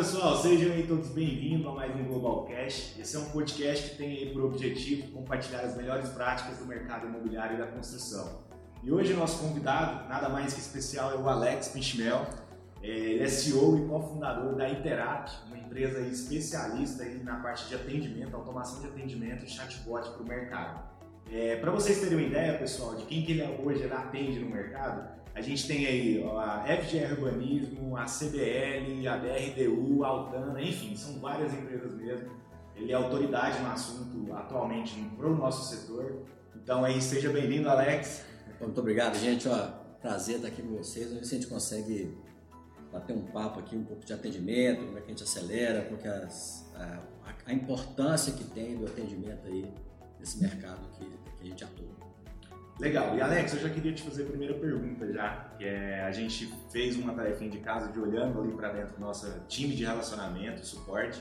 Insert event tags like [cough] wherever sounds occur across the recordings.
pessoal, sejam aí todos bem-vindos a mais um Globalcast. Esse é um podcast que tem aí por objetivo compartilhar as melhores práticas do mercado imobiliário e da construção. E hoje nosso convidado, nada mais que especial, é o Alex Pinchmel. É, ele é CEO e cofundador da Interap, uma empresa especialista aí na parte de atendimento, automação de atendimento e chatbot para o mercado. É, para vocês terem uma ideia, pessoal, de quem que ele é hoje ele atende no mercado, a gente tem aí a FGR Urbanismo, a CBL, a BRDU, a Altana, enfim, são várias empresas mesmo. Ele é autoridade no assunto atualmente para o nosso setor. Então aí, seja bem-vindo, Alex. Muito obrigado, gente. Ó, prazer estar aqui com vocês. Vamos ver se a gente consegue bater um papo aqui, um pouco de atendimento, como é que a gente acelera, porque as, a, a, importância que tem do atendimento aí nesse mercado que, que a gente atua. Legal. E Alex, eu já queria te fazer a primeira pergunta já, que é a gente fez uma tarefinha de casa de olhando ali para dentro do nosso time de relacionamento, suporte.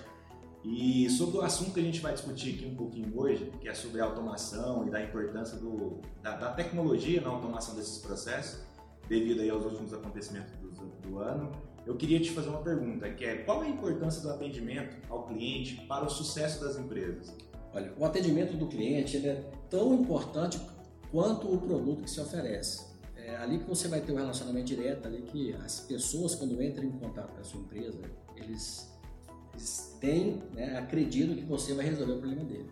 E sobre o assunto que a gente vai discutir aqui um pouquinho hoje, que é sobre a automação e da importância do, da, da tecnologia na automação desses processos, devido aí aos últimos acontecimentos do, do, ano, eu queria te fazer uma pergunta, que é qual a importância do atendimento ao cliente para o sucesso das empresas? Olha, o atendimento do cliente é tão importante quanto o produto que se oferece. É ali que você vai ter um relacionamento direto, ali que as pessoas, quando entram em contato com a sua empresa, eles, eles têm, né, acreditam que você vai resolver o problema dele.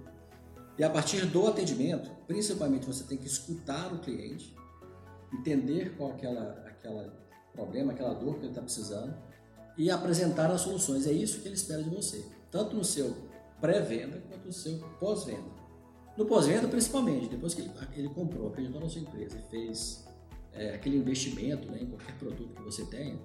E a partir do atendimento, principalmente você tem que escutar o cliente, entender qual aquela, aquela problema, aquela dor que ele está precisando e apresentar as soluções. É isso que ele espera de você, tanto no seu pré-venda quanto no seu pós-venda. No pós-venda, principalmente, depois que ele, ele, comprou, acreditou na sua empresa e fez é, aquele investimento né, em qualquer produto que você tenha,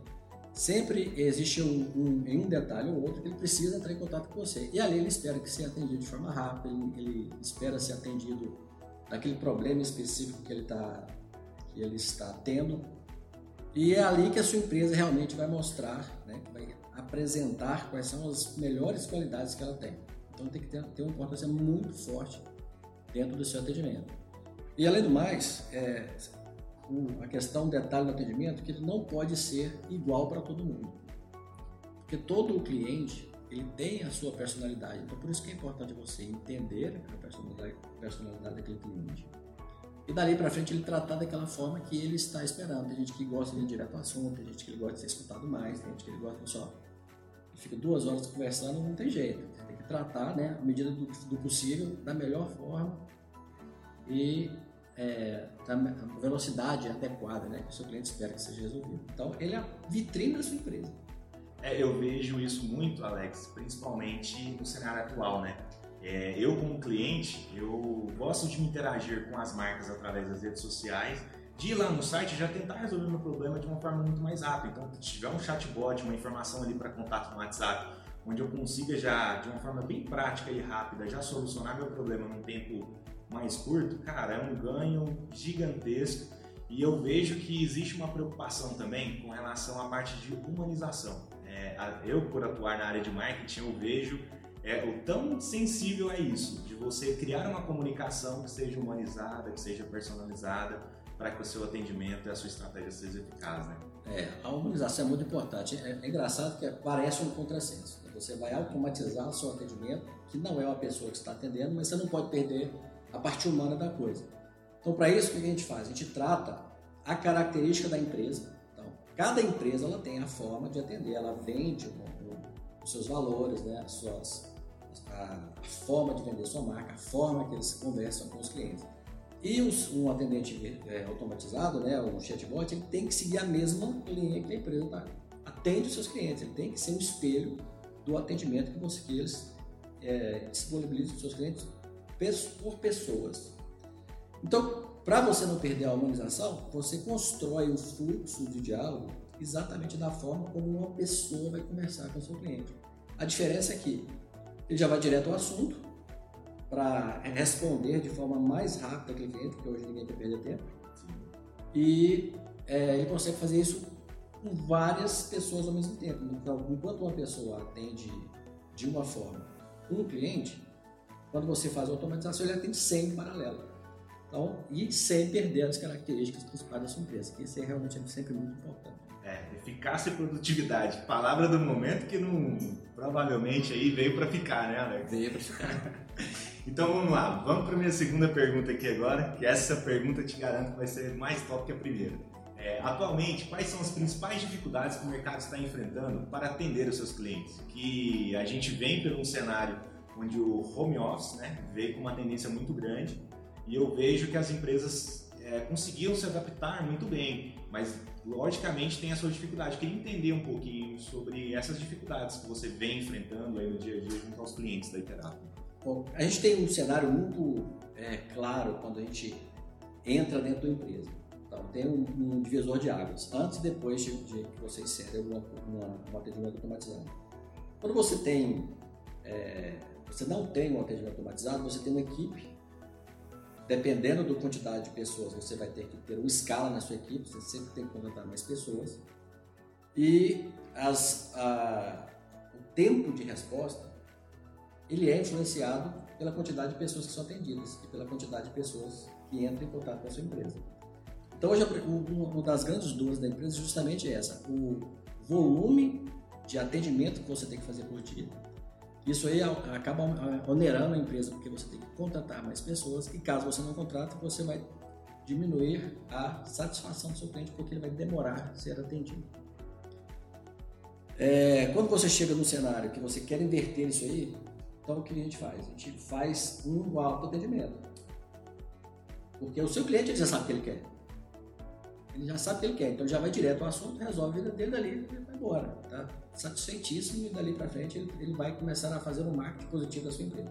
sempre existe um, um, em um detalhe ou outro que ele precisa entrar em contato com você. E ali ele espera que seja atendido de forma rápida, ele, ele espera ser atendido daquele problema específico que ele, tá, que ele está tendo. E é ali que a sua empresa realmente vai mostrar, né, vai apresentar quais são as melhores qualidades que ela tem. Então tem que ter, ter uma importância muito forte dentro do seu atendimento. E além do mais, é, a questão, detalhe do atendimento, que ele não pode ser igual para todo mundo. Porque todo o cliente, ele tem a sua personalidade. Então, por isso que é importante você entender a personalidade, a personalidade daquele cliente. E dali para frente ele tratar daquela forma que ele está esperando. Tem gente que gosta de ir direto ao assunto, tem gente que gosta de ser escutado mais, tem gente que gosta só. Fica duas horas conversando, não tem jeito tratar, né, à medida do, do possível, da melhor forma e é, da velocidade adequada né, que o seu cliente espera que seja resolvido. Então, ele é a vitrine da sua empresa. É, eu vejo isso muito, Alex, principalmente no cenário atual, né? É, eu, como cliente, eu gosto de me interagir com as marcas através das redes sociais, de ir lá no site já tentar resolver meu problema de uma forma muito mais rápida. Então, se tiver um chatbot, uma informação ali para contato no WhatsApp, onde eu consiga já, de uma forma bem prática e rápida, já solucionar meu problema num tempo mais curto, cara, é um ganho gigantesco. E eu vejo que existe uma preocupação também com relação à parte de humanização. É, eu, por atuar na área de marketing, eu vejo é, o tão sensível é isso, de você criar uma comunicação que seja humanizada, que seja personalizada, para que o seu atendimento e a sua estratégia seja eficaz, né? É, a humanização é muito importante. É, é engraçado que parece um contrassenso. Você vai automatizar o seu atendimento, que não é uma pessoa que está atendendo, mas você não pode perder a parte humana da coisa. Então, para isso, o que a gente faz? A gente trata a característica da empresa. Então, cada empresa ela tem a forma de atender, ela vende os seus valores, né, as suas, a, a forma de vender sua marca, a forma que eles conversam com os clientes. E os, um atendente é, automatizado, né, o chatbot, ele tem que seguir a mesma linha que a empresa tá, atende os seus clientes. Ele tem que ser um espelho do atendimento que, você, que eles é, disponibilizam para os seus clientes por pessoas. Então, para você não perder a humanização, você constrói o fluxo de diálogo exatamente da forma como uma pessoa vai conversar com o seu cliente. A diferença é que ele já vai direto ao assunto para responder de forma mais rápida aquele cliente, porque hoje ninguém quer perder tempo. E é, ele consegue fazer isso com várias pessoas ao mesmo tempo. Então, enquanto uma pessoa atende de uma forma um cliente, quando você faz a automatização, ele atende 100 em paralelo. Então, e sem perder as características principais da sua empresa, que isso é realmente sempre muito importante. É, É, eficácia e produtividade. Palavra do momento que não provavelmente aí veio para ficar, né, Alex? Veio para ficar. [laughs] então vamos lá, vamos para minha segunda pergunta aqui agora, que essa pergunta te garanto que vai ser mais top que a primeira. É, atualmente, quais são as principais dificuldades que o mercado está enfrentando para atender os seus clientes? Que a gente vem por um cenário onde o home office né, veio com uma tendência muito grande e eu vejo que as empresas é, conseguiram se adaptar muito bem, mas logicamente tem a sua dificuldade. Queria entender um pouquinho sobre essas dificuldades que você vem enfrentando aí no dia a dia junto aos clientes da Iterap. A gente tem um cenário muito é, claro quando a gente entra dentro da empresa. Então, tem um, um divisor de águas, antes e depois de, de que você insere um atendimento automatizado. Quando você tem, é, você não tem um atendimento automatizado, você tem uma equipe dependendo da quantidade de pessoas, você vai ter que ter uma escala na sua equipe, você sempre tem que contratar mais pessoas. E as, a, o tempo de resposta, ele é influenciado pela quantidade de pessoas que são atendidas e pela quantidade de pessoas que entram em contato com a sua empresa. Então, hoje, uma das grandes dores da empresa é justamente essa, o volume de atendimento que você tem que fazer por dia isso aí acaba onerando a empresa, porque você tem que contratar mais pessoas e caso você não contrate, você vai diminuir a satisfação do seu cliente, porque ele vai demorar a ser atendido. É, quando você chega no cenário que você quer inverter isso aí, então o que a gente faz? A gente faz um autoatendimento. Porque o seu cliente já sabe o que ele quer. Ele já sabe o que ele quer, então já vai direto ao assunto, resolve a vida dele dali e vai embora. Tá satisfeitíssimo e dali para frente ele, ele, vai começar a fazer um marketing positivo da sua empresa.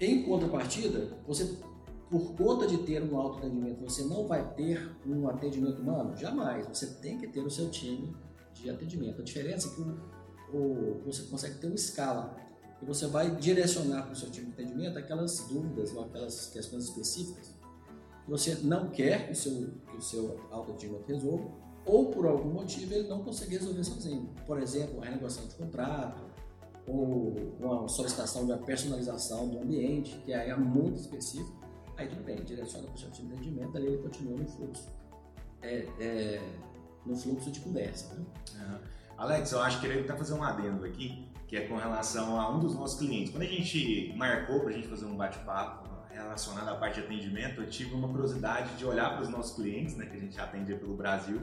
Em contrapartida, você, por conta de ter um autoatendimento, você não vai ter um atendimento humano? Jamais. Você tem que ter o seu time de atendimento. A diferença é que o, o, você consegue ter uma escala e você vai direcionar para o seu time de atendimento aquelas dúvidas ou aquelas questões específicas que você não quer que o seu, que o seu autoatendimento resolva ou por algum motivo ele não consegue resolver sozinho. Por exemplo, a renegociação de contrato, ou uma solicitação de uma personalização do ambiente, que aí é muito específico, aí tudo bem, direciona para o seu time de atendimento, ali ele continua no fluxo. É, é, no fluxo de conversa. Né? Uhum. Alex, eu acho que ele está fazer um adendo aqui, que é com relação a um dos nossos clientes. Quando a gente marcou para a gente fazer um bate-papo relacionado à parte de atendimento, eu tive uma curiosidade de olhar para os nossos clientes, né, que a gente atende pelo Brasil,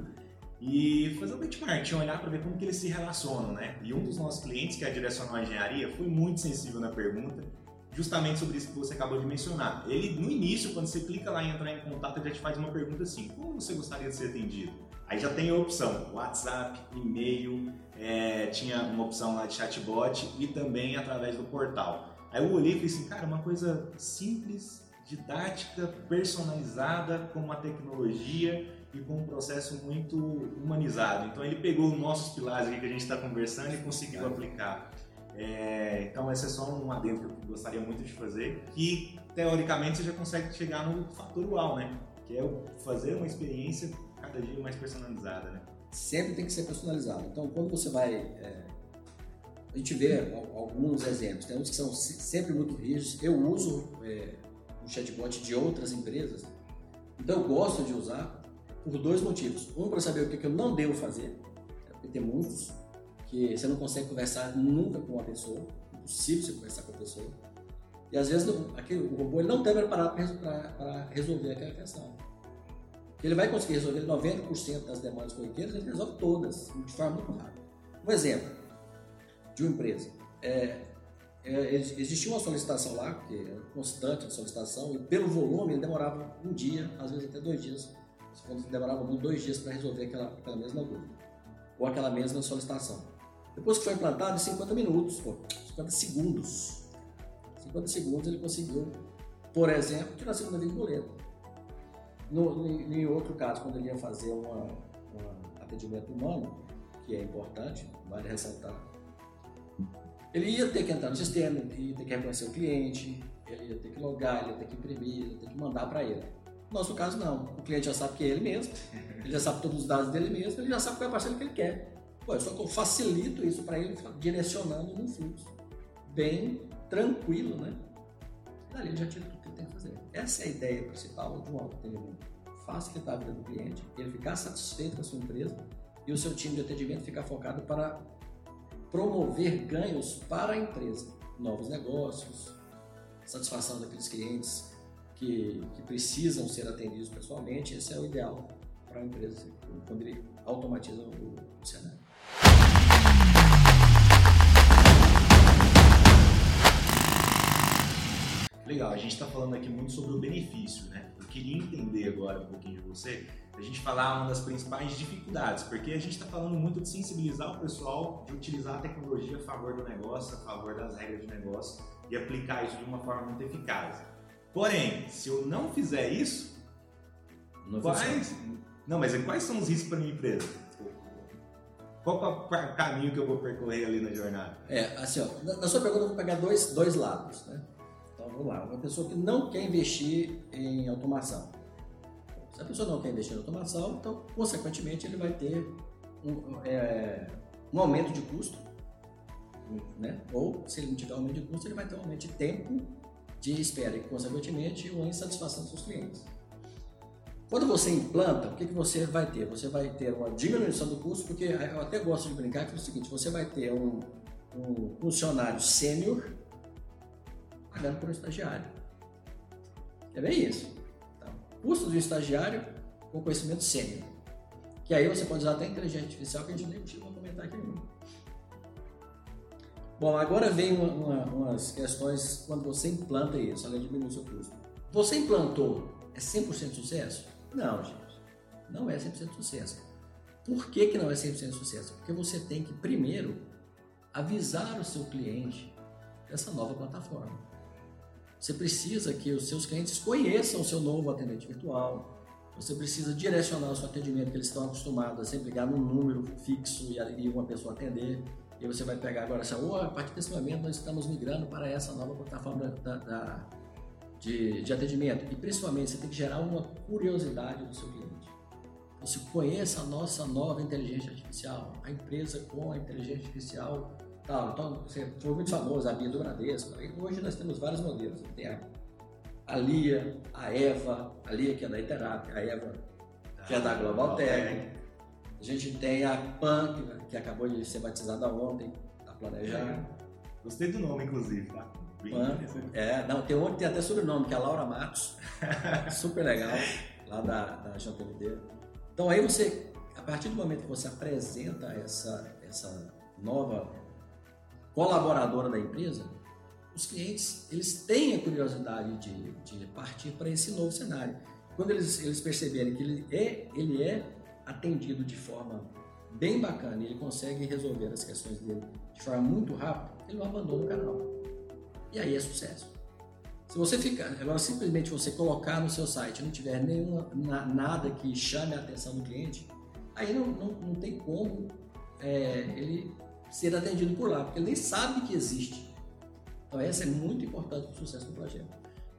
e fazer um benchmark, olhar para ver como que eles se relacionam, né? E um dos nossos clientes, que é a Direcional Engenharia, foi muito sensível na pergunta, justamente sobre isso que você acabou de mencionar. Ele, no início, quando você clica lá em entrar em contato, ele já te faz uma pergunta assim, como você gostaria de ser atendido? Aí já tem a opção, WhatsApp, e-mail, é, tinha uma opção lá de chatbot e também através do portal. Aí eu olhei e falei assim, cara, uma coisa simples, didática, personalizada, com uma tecnologia e com um processo muito humanizado. Então ele pegou nossos pilares aqui que a gente está conversando e conseguiu aplicar. É, então esse é só um adendo que eu gostaria muito de fazer, que teoricamente você já consegue chegar no fator uau, né? Que é fazer uma experiência cada dia mais personalizada, né? Sempre tem que ser personalizado. Então quando você vai é, a gente vê alguns exemplos, tem uns que são sempre muito rígidos. Eu uso é, um chatbot de outras empresas, então eu gosto de usar por dois motivos. Um, para saber o que, eu não devo fazer, porque tem muitos que você não consegue conversar nunca com uma pessoa, impossível você conversar com a pessoa. E às vezes aquele, o robô ele não está preparado para resolver aquela questão. Ele vai conseguir resolver 90% das demandas corriqueiras, ele resolve todas, de forma muito rápida. Um exemplo de uma empresa. É, é, existia uma solicitação lá, que era constante a solicitação, e pelo volume ele demorava um dia, às vezes até dois dias demorava dois dias para resolver aquela, aquela mesma dúvida, ou aquela mesma solicitação. Depois que foi implantado, em 50 minutos, pô, 50 segundos, 50 segundos ele conseguiu, por exemplo, tirar a segunda via do boleto. No, em, outro caso, quando ele ia fazer um atendimento humano, que é importante, vale ressaltar, ele ia ter que entrar no sistema, ele ia ter que reconhecer o cliente, ele ia ter que logar, ele ia ter que imprimir, ele ia ter que mandar para ele. No nosso caso, não. O cliente já sabe que é ele mesmo, ele já sabe todos os dados dele mesmo, ele já sabe qual é a parcela que ele quer. Pô, só eu facilito isso para ele, direcionando num fluxo bem tranquilo, né? Dali ele já ele tem que fazer. Essa é a ideia principal de um autoatendimento. Facilitar a vida do cliente, ele ficar satisfeito com a sua empresa e o seu time de atendimento ficar focado para promover ganhos para a empresa, novos negócios, satisfação daqueles clientes que, que precisam ser atendidos pessoalmente. Esse é o ideal para a empresa quando ele automatiza o, o cenário. Legal, a gente está falando aqui muito sobre o benefício, né? Eu queria entender agora um pouquinho de você, a gente falar uma das principais dificuldades, porque a gente está falando muito de sensibilizar o pessoal, de utilizar a tecnologia a favor do negócio, a favor das regras de negócio e aplicar isso de uma forma muito eficaz. Porém, se eu não fizer isso, não quais, não, mas quais são os riscos para minha empresa? Qual é o caminho que eu vou percorrer ali na jornada? É, assim, ó, na sua pergunta eu vou pegar dois, dois lados, né? Vamos lá, uma pessoa que não quer investir em automação. Se a pessoa não quer investir em automação, então consequentemente ele vai ter um, é, um aumento de custo, né? ou se ele não tiver aumento de custo, ele vai ter um aumento de tempo de espera e consequentemente uma insatisfação dos seus clientes. Quando você implanta, o que, que você vai ter? Você vai ter uma diminuição do custo, porque eu até gosto de brincar que é o seguinte, você vai ter um, um funcionário sênior pagando por um estagiário. É bem isso. Então, custo de um estagiário com conhecimento sênior. Que aí você pode usar até inteligência artificial, que a gente nem chegou comentar aqui. Bom, agora vem uma, uma, umas questões quando você implanta isso, além de diminuir o seu custo. Você implantou, é 100% sucesso? Não, gente. Não é 100% sucesso. Por que, que não é 100% sucesso? Porque você tem que, primeiro, avisar o seu cliente dessa nova plataforma. Você precisa que os seus clientes conheçam o seu novo atendente virtual. Você precisa direcionar o seu atendimento, que eles estão acostumados a sempre ligar num número fixo e uma pessoa atender. E você vai pegar agora assim, oh, a partir desse momento nós estamos migrando para essa nova plataforma da, da, de, de atendimento. E principalmente você tem que gerar uma curiosidade do seu cliente. Você conheça a nossa nova inteligência artificial, a empresa com a inteligência artificial Tal. Então, você foi muito famoso, a Bia do Bradesco. hoje nós temos vários modelos. Tem a, a Lia, a Eva, a Lia que é da Iterap, a Eva que é da Global Tech. A gente tem a PAN, que, acabou de ser batizada ontem, da Planejar. É. Gostei do nome, inclusive, tá? PAN, é, não, tem outro tem até sobrenome, que é a Laura Matos. [laughs] Super legal, lá da, da JMD. Então aí você, a partir do momento que você apresenta essa, essa nova colaboradora da empresa, os clientes eles têm a curiosidade de, de partir para esse novo cenário. Quando eles, eles perceberem que ele é, ele é atendido de forma bem bacana ele consegue resolver as questões dele de forma muito rápida, ele não abandona o canal. E aí é sucesso. Se você ficar, agora simplesmente você colocar no seu site não tiver nenhuma, nada que chame a atenção do cliente, aí não, não, não tem como é, ele ser atendido por lá, porque ele nem sabe que existe. Então, essa é muito importante para o sucesso do projeto.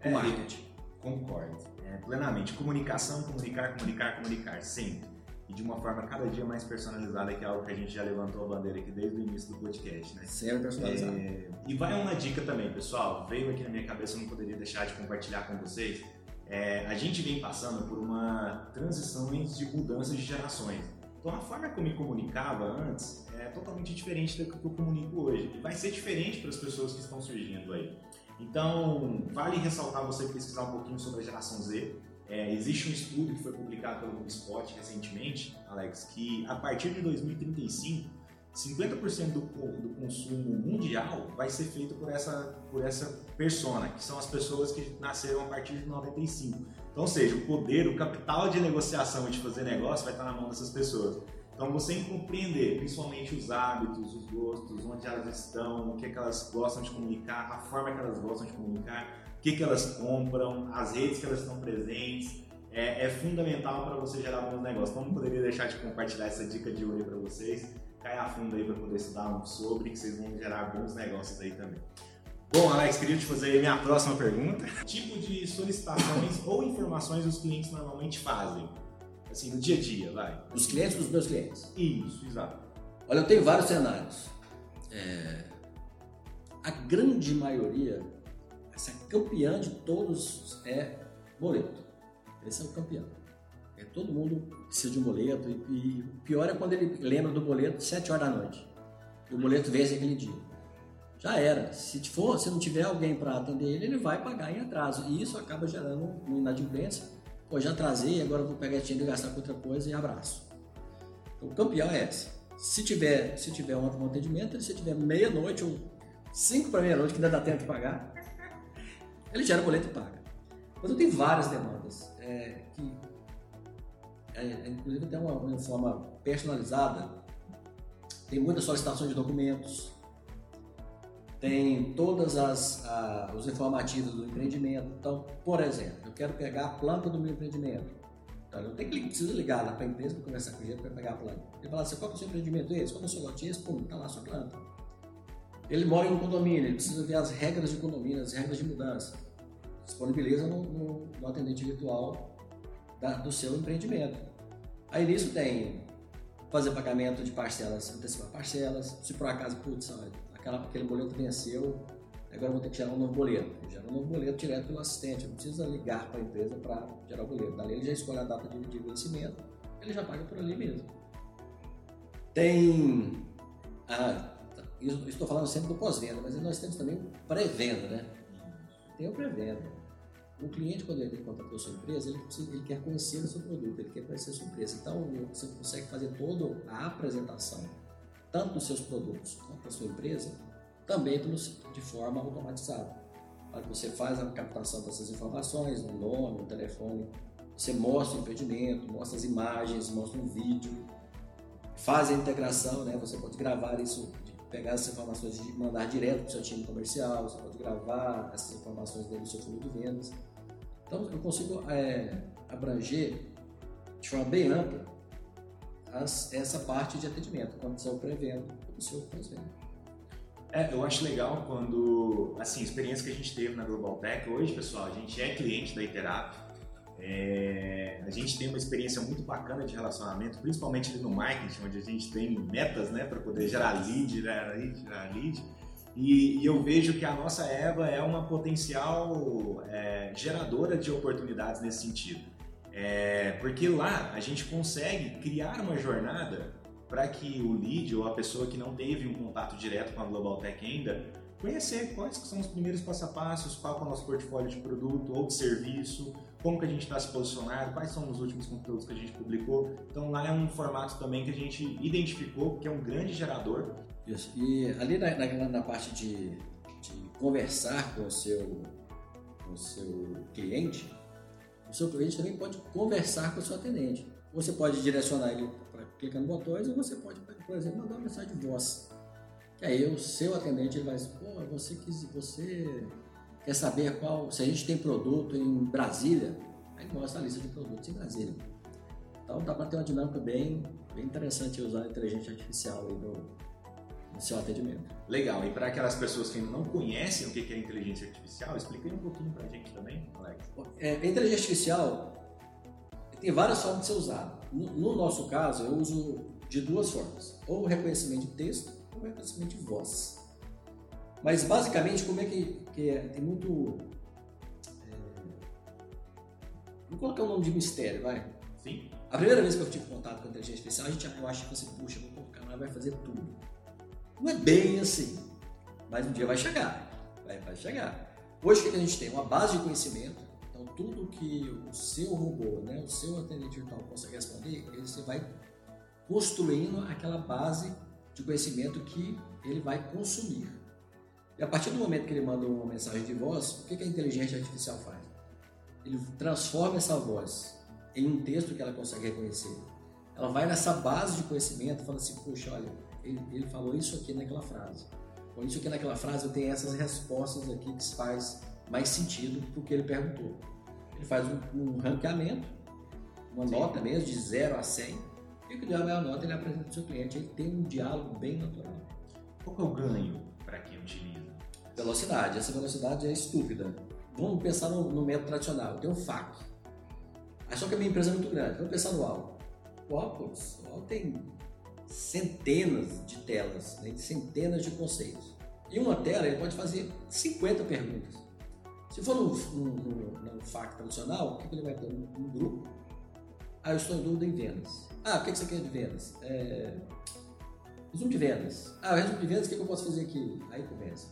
O é, marketing. Concordo. É, plenamente. Comunicação, comunicar, comunicar, comunicar. Sempre. E de uma forma cada dia mais personalizada, que é algo que a gente já levantou a bandeira aqui desde o início do podcast, né? Sempre personalizado. É, e vai uma dica também, pessoal. Veio aqui na minha cabeça, eu não poderia deixar de compartilhar com vocês. É, a gente vem passando por uma transição de mudanças de gerações. Então a forma eu me comunicava antes é totalmente diferente do que eu comunico hoje. E vai ser diferente para as pessoas que estão surgindo aí. Então, vale ressaltar você pesquisar um pouquinho sobre a geração Z. É, existe um estudo que foi publicado pelo HubSpot recentemente, Alex, que a partir de 2035, 50% do, do consumo mundial vai ser feito por essa, por essa persona, que são as pessoas que nasceram a partir de 95. Então, ou seja, o poder, o capital de negociação e de fazer negócio vai estar na mão dessas pessoas. Então, você compreender principalmente os hábitos, os gostos, onde elas estão, o que, é que elas gostam de comunicar, a forma que elas gostam de comunicar, o que, é que elas compram, as redes que elas estão presentes, é, é fundamental para você gerar bons negócios. Então, não poderia deixar de compartilhar essa dica de hoje para vocês. Cai a fundo aí para poder estudar sobre, que vocês vão gerar bons negócios aí também. Bom, Alex, queria te fazer minha próxima pergunta. Tipo de solicitações ou informações os clientes normalmente fazem? Assim, no dia a dia, vai. Dos clientes dos meus clientes? Isso, exato. Olha, eu tenho vários cenários. É... A grande maioria, essa campeã de todos é boleto. Esse é o campeão. É, todo mundo precisa de um boleto e, e pior é quando ele lembra do boleto 7 horas da noite. E o boleto vence aquele dia. Já era. Se for, se não tiver alguém para atender ele, ele vai pagar em atraso. E isso acaba gerando uma inadimplência. Pô, já atrasei, agora vou pegar dinheiro e gastar com outra coisa e abraço. Então, o campeão é esse. Se tiver, se tiver um atendimento, se tiver meia-noite ou cinco para meia-noite, que ainda dá tempo de pagar, [laughs] ele gera boleto e paga. Mas eu tenho várias demandas é, que, é, inclusive, tem uma, uma forma personalizada. Tem muitas solicitações de documentos, tem todas as os informativos do empreendimento. Então, por exemplo, eu quero pegar a planta do meu empreendimento. Então, eu tenho que preciso ligar lá para a empresa para conversar com ele para pegar a planta. Ele fala assim, qual é o seu empreendimento esse? Qual é o seu lote esse? Pum, está lá a sua planta. Ele mora em um condomínio, ele precisa ver as regras de condomínio, as regras de mudança. Disponibiliza no, no, no atendente virtual da, do seu empreendimento. Aí nisso tem fazer pagamento de parcelas, antecipar parcelas. Se por acaso, putz, aquela, aquele boleto venceu, agora vou ter que gerar um novo boleto. Eu gero um novo boleto direto pelo assistente, não precisa ligar para a empresa para gerar o boleto. Dali ele já escolhe a data de, de vencimento, ele já paga por ali mesmo. Tem. Ah, estou falando sempre do pós-venda, mas nós temos também pré-venda, né? Tem o pré-venda. O cliente, quando ele contratou a sua empresa, ele, precisa, ele, quer conhecer o seu produto, ele quer conhecer a sua empresa. Então, você consegue fazer toda a apresentação tanto dos seus produtos quanto da sua empresa, também de forma automatizada. Você faz a captação dessas informações, o nome, o telefone, você mostra o empreendimento, mostra as imagens, mostra um vídeo, faz a integração, né? Você pode gravar isso, pegar essas informações e mandar direto para o seu time comercial, você pode gravar essas informações dentro do seu fundo de vendas. Então eu consigo é, abranger de forma bem ampla as, essa parte de atendimento, quando pré-venda o seu pós-venda. É, eu acho legal quando, assim, a experiência que a gente teve na Global Tech, hoje, pessoal, a gente é cliente da Iterap, é, a gente tem uma experiência muito bacana de relacionamento, principalmente ali no marketing, onde a gente tem metas, né, para poder gerar lead, gerar lead, gerar lead. E, e, eu vejo que a nossa Eva é uma potencial é, geradora de oportunidades nesse sentido. É, porque lá a gente consegue criar uma jornada para que o lead ou a pessoa que não teve um contato direto com a Global Tech ainda conhecer quais são os primeiros passo a passos, qual é o nosso portfólio de produto ou de serviço, como que a gente está se posicionando, quais são os últimos conteúdos que a gente publicou. Então lá é um formato também que a gente identificou que é um grande gerador. Isso. E ali na, na, na parte de, de, conversar com o seu, com o seu cliente, o seu cliente também pode conversar com o seu atendente. Você pode direcionar ele para clicar no botões ou você pode, por exemplo, mandar uma mensagem de voz. Que aí o seu atendente ele vai dizer, pô, você, quis, você quer saber qual, se a gente tem produto em Brasília, aí mostra a lista de produtos em Brasília. Então dá para ter uma dinâmica bem, bem interessante usar a inteligência artificial aí no, no seu atendimento. Legal. E para aquelas pessoas que ainda não conhecem o que é inteligência artificial, explica aí um pouquinho para a gente também, Alex. É, a inteligência artificial tem várias formas de ser usada. No, no, nosso caso, eu uso de duas formas: ou reconhecimento de texto ou reconhecimento de voz. Mas basicamente, como é que, que é? Tem muito. É, vou colocar um nome de mistério, vai? Sim. A primeira vez que eu tive contato com a inteligência artificial, a gente, eu acho que você, puxa, vou colocar lá, vai fazer tudo. Não é bem assim, mas um dia vai chegar, vai, vai chegar. Hoje o que a gente tem? Uma base de conhecimento, então tudo que o seu robô, né, o seu atendente virtual consegue responder, ele, você vai construindo aquela base de conhecimento que ele vai consumir. E a partir do momento que ele manda uma mensagem de voz, o que a inteligência artificial faz? Ele transforma essa voz em um texto que ela consegue reconhecer. Ela vai nessa base de conhecimento e fala assim, puxa, olha, ele, ele falou isso aqui naquela frase. Com isso aqui naquela frase eu tenho essas respostas aqui que faz mais sentido para o que ele perguntou. Ele faz um, um ranqueamento, uma Sim. nota mesmo, de 0 a 100, e o que der a maior nota ele apresenta para o seu cliente. Ele tem um diálogo bem natural. Qual é o ganho para quem utiliza? Velocidade. Essa velocidade é estúpida. Vamos pensar no, no método tradicional. Eu tenho um FAQ. Só que a minha empresa é muito grande. Vamos pensar no AL. O AL, o AL tem centenas de telas, né, centenas de conceitos. Em uma tela ele pode fazer 50 perguntas. Se for no, no, FAQ tradicional, o que ele vai ter? Um, grupo. Ah, eu estou em dúvida em vendas. Ah, o que você quer de vendas? É... Resumo de vendas. Ah, resumo de vendas, o que eu posso fazer aqui? Aí começa.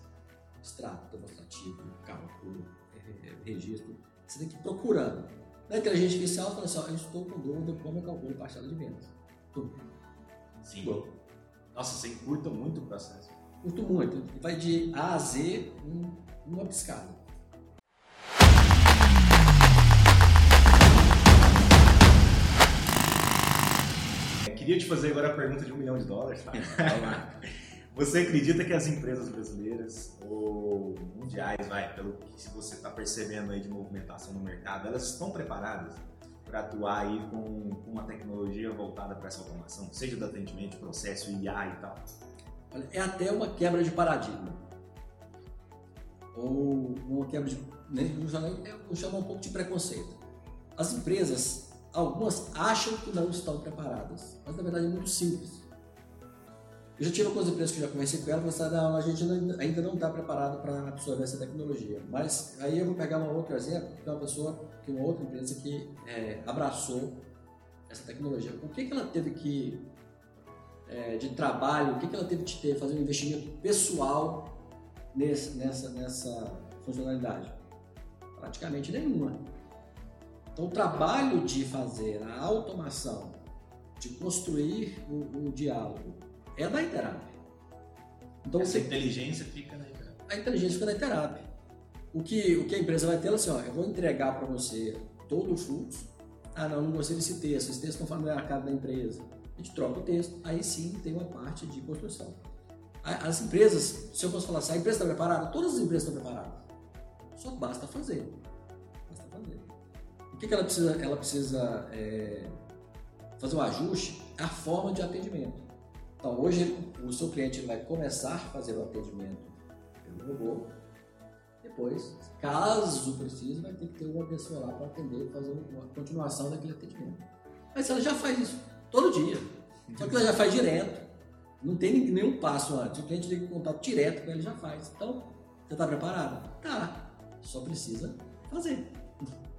Extrato, demonstrativo, cálculo, é, registro. Você tem que ir procurando. Na inteligência artificial, fala assim, ó, eu estou com dúvida como eu calculo parcela de vendas. Tudo. Sim. Nossa, você encurta muito o processo. Curto muito. Vai de A a Z, um, uma piscada. Queria te fazer agora a pergunta de um milhão de dólares, tá? [laughs] Você acredita que as empresas brasileiras ou mundiais, vai, pelo que você está percebendo aí de movimentação no mercado, elas estão preparadas para atuar aí com, uma tecnologia voltada para essa automação, seja do atendimento, processo, IA e tal? É até uma quebra de paradigma. Ou uma quebra de. Né, eu chamo um pouco de preconceito. As empresas, algumas acham que não estão preparadas, mas na verdade é muito simples. Eu já tive algumas empresas que já conversei com elas e falaram, não, a gente ainda não está preparado para absorver essa tecnologia. Mas aí eu vou pegar um outro exemplo, que é uma pessoa, que uma outra empresa que é, abraçou essa tecnologia. O que, que ela teve que é, de trabalho, o que, que ela teve que ter, fazer um investimento pessoal nesse, nessa, nessa funcionalidade? Praticamente nenhuma. Então, o trabalho de fazer a automação, de construir o, o diálogo, é da Interap. Então, Essa você, inteligência fica na Interap. A inteligência fica na Interap. O que, o que a empresa vai ter, ela assim, ó, eu vou entregar para você todo o fluxo. Ah, não, não gostei desse texto, esse texto não fala no mercado da empresa a gente troca o texto, aí sim tem uma parte de construção. As empresas, se eu fosse falar assim, a empresa está preparada? Todas as empresas estão preparadas. Só basta fazer. Basta fazer. O que, que ela precisa? Ela precisa é, fazer um ajuste à forma de atendimento. Então, hoje, o seu cliente vai começar a fazer o atendimento pelo robô. Depois, caso precise, vai ter que ter uma pessoa lá para atender e fazer uma continuação daquele atendimento. Mas ela já faz isso todo dia. Só que ela já faz direto. Não tem nenhum passo antes. O cliente tem contato direto com ele já faz. Então, você está preparado? Tá. Só precisa fazer.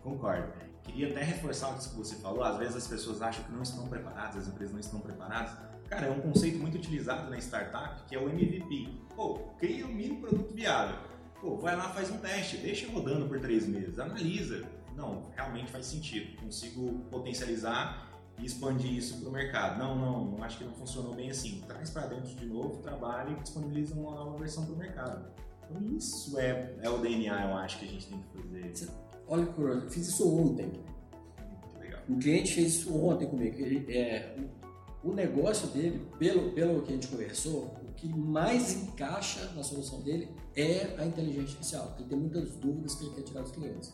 Concordo. Queria até reforçar isso que você falou. Às vezes as pessoas acham que não estão preparadas, as empresas não estão preparadas. Cara, é um conceito muito utilizado na startup que é o MVP. Pô, cria um mini produto viável. Pô, vai lá, faz um teste, deixa rodando por três meses, analisa. Não, realmente faz sentido. Consigo potencializar e expandir isso para o mercado. Não, não, não acho que não funcionou bem assim. Traz para dentro de novo, trabalha e disponibiliza uma nova versão para o mercado. Então isso é, é o DNA, eu acho, que a gente tem que fazer. Olha, curioso, eu fiz isso ontem. Muito legal. Um cliente fez isso ontem comigo. Ele, é, o negócio dele, pelo, pelo que a gente conversou, o que mais encaixa na solução dele é a inteligência artificial. Ele tem muitas dúvidas que ele quer tirar dos clientes.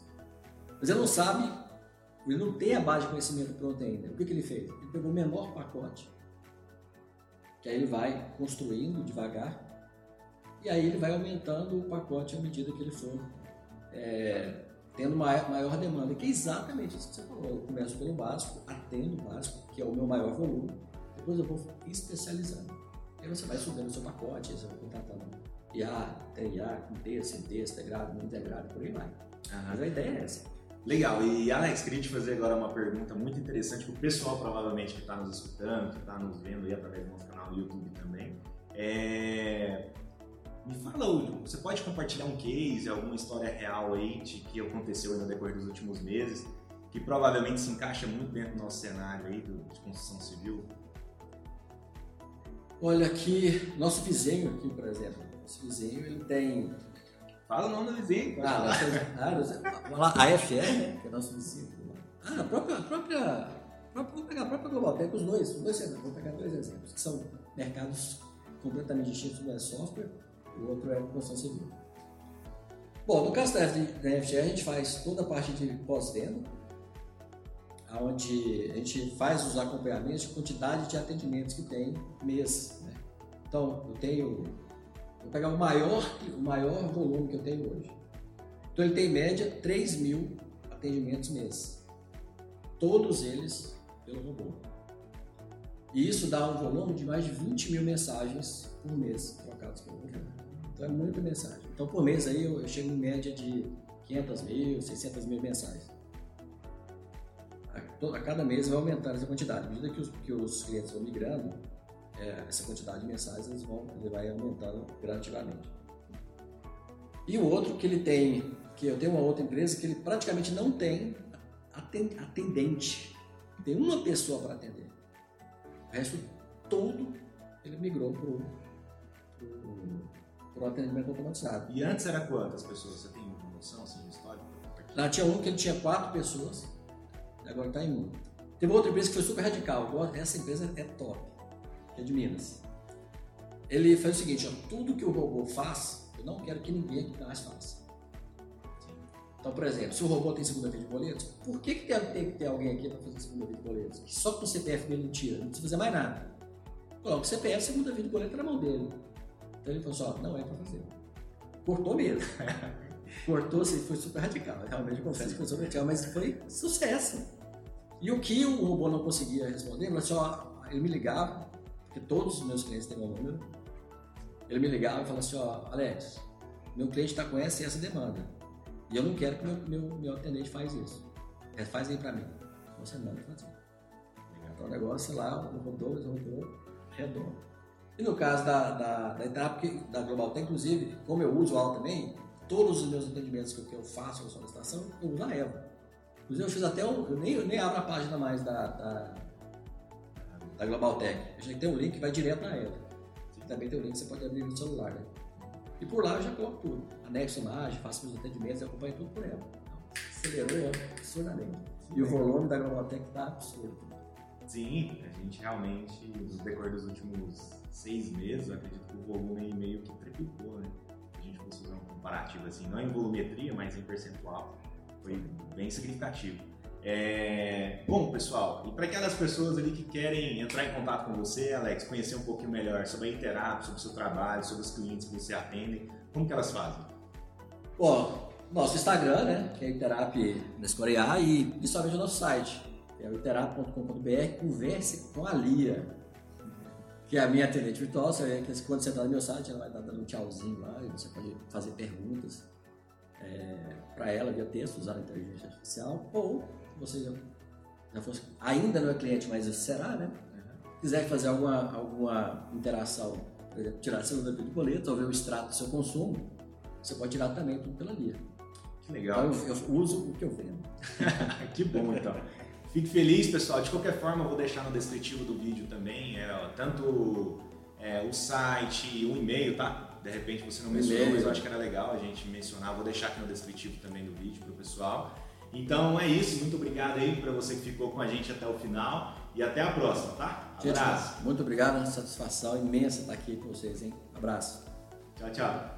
Mas ele não sabe ele não tem a base de conhecimento pronta ainda. O que, que ele fez? Ele pegou o menor pacote, que aí ele vai construindo devagar, e aí ele vai aumentando o pacote à medida que ele for é, tendo maior, maior demanda, que é exatamente isso que você falou. Eu começo pelo básico, atendo o básico, que é o meu maior volume, depois eu vou especializando. Aí você vai subindo o seu pacote, você vai contratando IA, tem IA, com texto, sem texto, integrado, não integrado, por aí vai. Mas a ideia é essa. Legal, e Alex, queria te fazer agora uma pergunta muito interessante para o pessoal provavelmente que está nos escutando, que está nos vendo aí através do nosso canal do YouTube também. É... Me fala, você pode compartilhar um case, alguma história real aí de que aconteceu no decorrer dos últimos meses, que provavelmente se encaixa muito dentro do nosso cenário aí de construção civil? Olha aqui, nosso vizinho aqui, por exemplo, nosso vizinho ele tem Fala o nome do vizinho. Ah, ah, a AFR, né? Que é nosso vizinho. Ah, a própria, a própria, vamos pegar a própria Global Tech, os dois, os dois cenários, vou pegar dois exemplos, que são mercados completamente distintos, um é software, o outro é construção civil. Bom, no caso da FGR, a gente faz toda a parte de pós-venda, onde a gente faz os acompanhamentos de quantidade de atendimentos que tem mês. Né? Então, eu tenho Vou pegar o maior, o maior volume que eu tenho hoje. Então ele tem em média 3 mil atendimentos mês. Todos eles pelo robô. E isso dá um volume de mais de 20 mil mensagens por mês trocadas pelo robô. Então é muita mensagem. Então por mês aí eu chego em média de 500 mil, 600 mil mensagens. A cada mês vai aumentar essa quantidade. À medida que os, que os clientes vão migrando, é, essa quantidade de mensagens vão, ele vai aumentando gradativamente. E o outro que ele tem, que eu tenho uma outra empresa que ele praticamente não tem atendente. Tem uma pessoa para atender. O resto todo ele migrou para o atendimento automatizado. E antes era quantas pessoas? Você tem noção assim, histórica? Lá tinha um que ele tinha quatro pessoas, agora está em um. Teve outra empresa que foi super radical. Essa empresa é top, que é de Minas. Ele faz o seguinte: ó, tudo que o robô faz, eu não quero que ninguém aqui mais faça. Então, por exemplo, se o robô tem segunda via de boletos, por que, que tem, que ter alguém aqui para fazer segunda via de boletos? Que só com o CPF dele não tira, não precisa fazer mais nada. Coloca o CPF, segunda via de boleto na mão dele. Então ele falou assim: ó, não é para fazer. Cortou mesmo. [laughs] Cortou, assim, foi super radical. Realmente, eu confesso que foi super radical, mas foi sucesso. E o que o robô não conseguia responder, ele, assim, ó, ele me ligava, porque todos os meus clientes têm meu número, ele me ligava e falava assim: ó, Alex, meu cliente está com essa e essa demanda e eu não quero que meu, meu, meu atendente faz isso. É, faz aí para mim. Você manda fazer. Então o negócio lá, rodou, rodou, redondo. E no caso da, da, da etapa da Global Tech, inclusive, como eu uso ela também, todos os meus atendimentos que eu, que eu faço na solicitação, eu uso a Eva. Inclusive, eu fiz até um. Eu nem, eu nem abro a página mais da, da, da Global Tech. Eu já tem um link que vai direto na Eva. Também tem um link que você pode abrir no celular. Né? E por lá eu já coloco tudo. Anexo imagem, faço meus atendimentos e acompanho tudo por ela. Acelerou absurdamente. E o volume da Globotec está absurdo. Sim, a gente realmente, no decorrer dos últimos seis meses, eu acredito que o volume meio que triplicou, né? Gente fosse fazer um comparativo assim, não em volumetria, mas em percentual, foi bem significativo. É... Bom, pessoal, e para aquelas pessoas ali que querem entrar em contato com você, Alex, conhecer um pouquinho melhor sobre a Interap, sobre o seu trabalho, sobre os clientes que você atende, como que elas fazem? Bom, nosso Instagram, né, que é Interap Nescorear, e principalmente o nosso site, é o interap.com.br, converse com a Lia, que é a minha atendente virtual, você, quando você entrar no meu site, ela vai dar dando um tchauzinho lá, e você pode fazer perguntas é, para ela via texto, usando a inteligência artificial, ou você já, já fosse, ainda não é cliente, mas será, né? Quiser fazer alguma, alguma interação, por exemplo, tirar seu número de boleto ou ver o extrato do seu consumo, você pode tirar também tudo pela Lia. Que legal. Então eu, eu uso o que eu vendo. [laughs] que bom, então. Fique feliz, pessoal. De qualquer forma, eu vou deixar no descritivo do vídeo também, é, ó, tanto é, o site, o e-mail, tá? De repente você não mencionou, mas eu acho que era legal a gente mencionar. Vou deixar aqui no descritivo também do vídeo para o pessoal. Então é isso, muito obrigado aí para você que ficou com a gente até o final e até a próxima, tá? Abraço. Gente, muito obrigado, satisfação imensa estar aqui com vocês, hein? Abraço. Tchau, tchau.